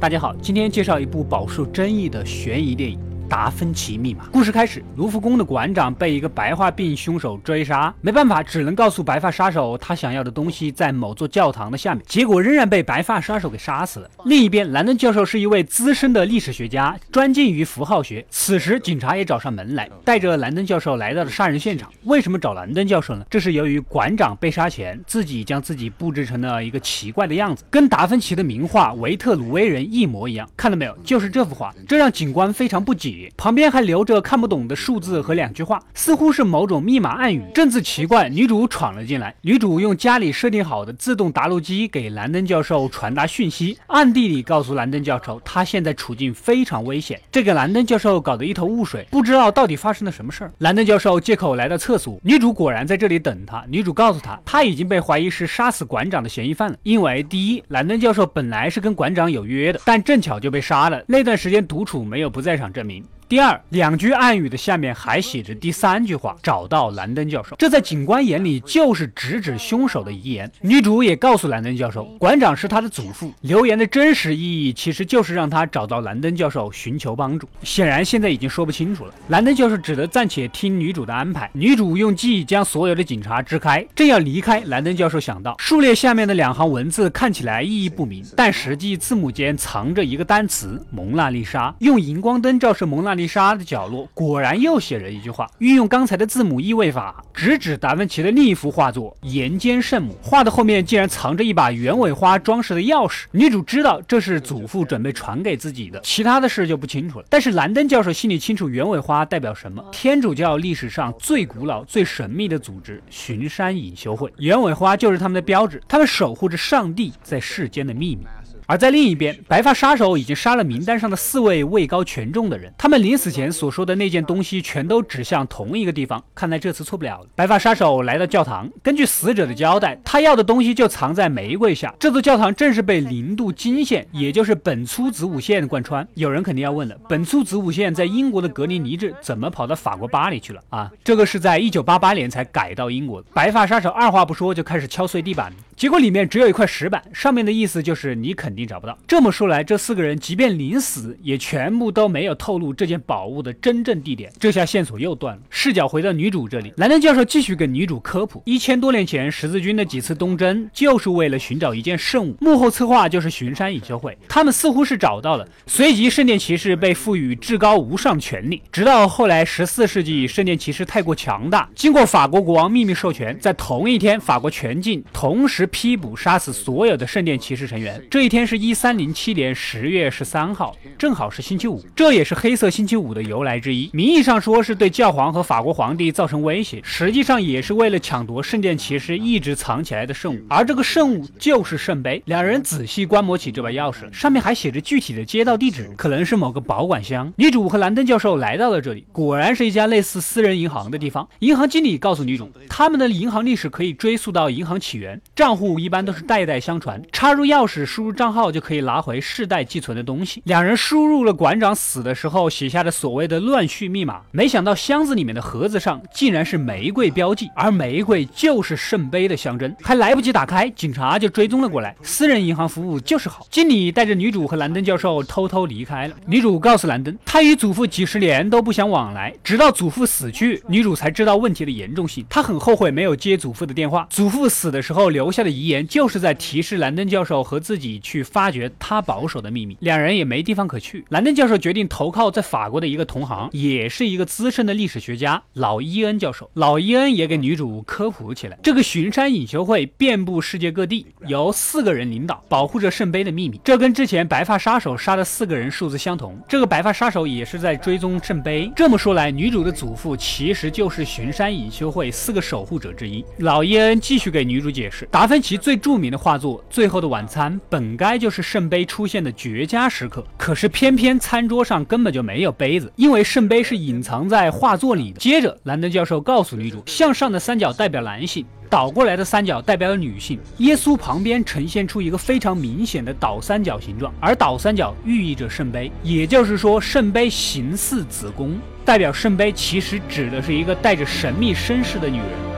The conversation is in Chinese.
大家好，今天介绍一部饱受争议的悬疑电影。达芬奇密码故事开始，卢浮宫的馆长被一个白化病凶手追杀，没办法，只能告诉白发杀手他想要的东西在某座教堂的下面，结果仍然被白发杀手给杀死了。另一边，兰登教授是一位资深的历史学家，专精于符号学。此时，警察也找上门来，带着兰登教授来到了杀人现场。为什么找兰登教授呢？这是由于馆长被杀前自己将自己布置成了一个奇怪的样子，跟达芬奇的名画《维特鲁威人》一模一样。看到没有？就是这幅画，这让警官非常不解。旁边还留着看不懂的数字和两句话，似乎是某种密码暗语。正自奇怪，女主闯了进来。女主用家里设定好的自动答录机给兰登教授传达讯息，暗地里告诉兰登教授，他现在处境非常危险。这个兰登教授搞得一头雾水，不知道到底发生了什么事儿。兰登教授借口来到厕所，女主果然在这里等他。女主告诉他，他已经被怀疑是杀死馆长的嫌疑犯了。因为第一，兰登教授本来是跟馆长有约的，但正巧就被杀了。那段时间独处没有不在场证明。第二两句暗语的下面还写着第三句话：找到兰登教授。这在警官眼里就是直指凶手的遗言。女主也告诉兰登教授，馆长是他的祖父。留言的真实意义其实就是让他找到兰登教授寻求帮助。显然现在已经说不清楚了。兰登教授只得暂且听女主的安排。女主用记忆将所有的警察支开，正要离开，兰登教授想到数列下面的两行文字看起来意义不明，但实际字母间藏着一个单词“蒙娜丽莎”。用荧光灯照射蒙娜丽丽。莎的角落果然又写着一句话，运用刚才的字母意味法，直指达芬奇的另一幅画作《岩间圣母》。画的后面竟然藏着一把鸢尾花装饰的钥匙。女主知道这是祖父准备传给自己的，其他的事就不清楚了。但是兰登教授心里清楚，鸢尾花代表什么？天主教历史上最古老、最神秘的组织——巡山隐修会，鸢尾花就是他们的标志，他们守护着上帝在世间的秘密。而在另一边，白发杀手已经杀了名单上的四位位高权重的人，他们临死前所说的那件东西全都指向同一个地方。看来这次错不了了。白发杀手来到教堂，根据死者的交代，他要的东西就藏在玫瑰下。这座教堂正是被零度经线，也就是本粗子午线贯穿。有人肯定要问了，本粗子午线在英国的格林尼治，怎么跑到法国巴黎去了啊？这个是在一九八八年才改到英国的。白发杀手二话不说就开始敲碎地板，结果里面只有一块石板，上面的意思就是你肯定。找不到。这么说来，这四个人即便临死，也全部都没有透露这件宝物的真正地点。这下线索又断了。视角回到女主这里，兰登教授继续给女主科普：一千多年前，十字军的几次东征就是为了寻找一件圣物，幕后策划就是巡山隐修会。他们似乎是找到了，随即圣殿骑士被赋予至高无上权力。直到后来十四世纪，圣殿骑士太过强大，经过法国国王秘密授权，在同一天，法国全境同时批捕杀死所有的圣殿骑士成员。这一天。是一三零七年十月十三号，正好是星期五，这也是黑色星期五的由来之一。名义上说是对教皇和法国皇帝造成威胁，实际上也是为了抢夺圣殿骑士一直藏起来的圣物，而这个圣物就是圣杯。两人仔细观摩起这把钥匙，上面还写着具体的街道地址，可能是某个保管箱。女主和兰登教授来到了这里，果然是一家类似私人银行的地方。银行经理告诉女主，他们的银行历史可以追溯到银行起源，账户一般都是代代相传，插入钥匙，输入账号。就可以拿回世代寄存的东西。两人输入了馆长死的时候写下的所谓的乱序密码，没想到箱子里面的盒子上竟然是玫瑰标记，而玫瑰就是圣杯的象征。还来不及打开，警察就追踪了过来。私人银行服务就是好。经理带着女主和兰登教授偷偷离开了。女主告诉兰登，她与祖父几十年都不想往来，直到祖父死去，女主才知道问题的严重性。她很后悔没有接祖父的电话。祖父死的时候留下的的遗言，就是在提示兰登教授和自己去。发掘他保守的秘密，两人也没地方可去。兰登教授决定投靠在法国的一个同行，也是一个资深的历史学家老伊恩教授。老伊恩也给女主科普起来，这个巡山隐修会遍布世界各地，由四个人领导，保护着圣杯的秘密。这跟之前白发杀手杀的四个人数字相同。这个白发杀手也是在追踪圣杯。这么说来，女主的祖父其实就是巡山隐修会四个守护者之一。老伊恩继续给女主解释，达芬奇最著名的画作《最后的晚餐》本该。就是圣杯出现的绝佳时刻，可是偏偏餐桌上根本就没有杯子，因为圣杯是隐藏在画作里的。接着，兰登教授告诉女主，向上的三角代表男性，倒过来的三角代表女性。耶稣旁边呈现出一个非常明显的倒三角形状，而倒三角寓意着圣杯，也就是说，圣杯形似子宫，代表圣杯其实指的是一个带着神秘身世的女人。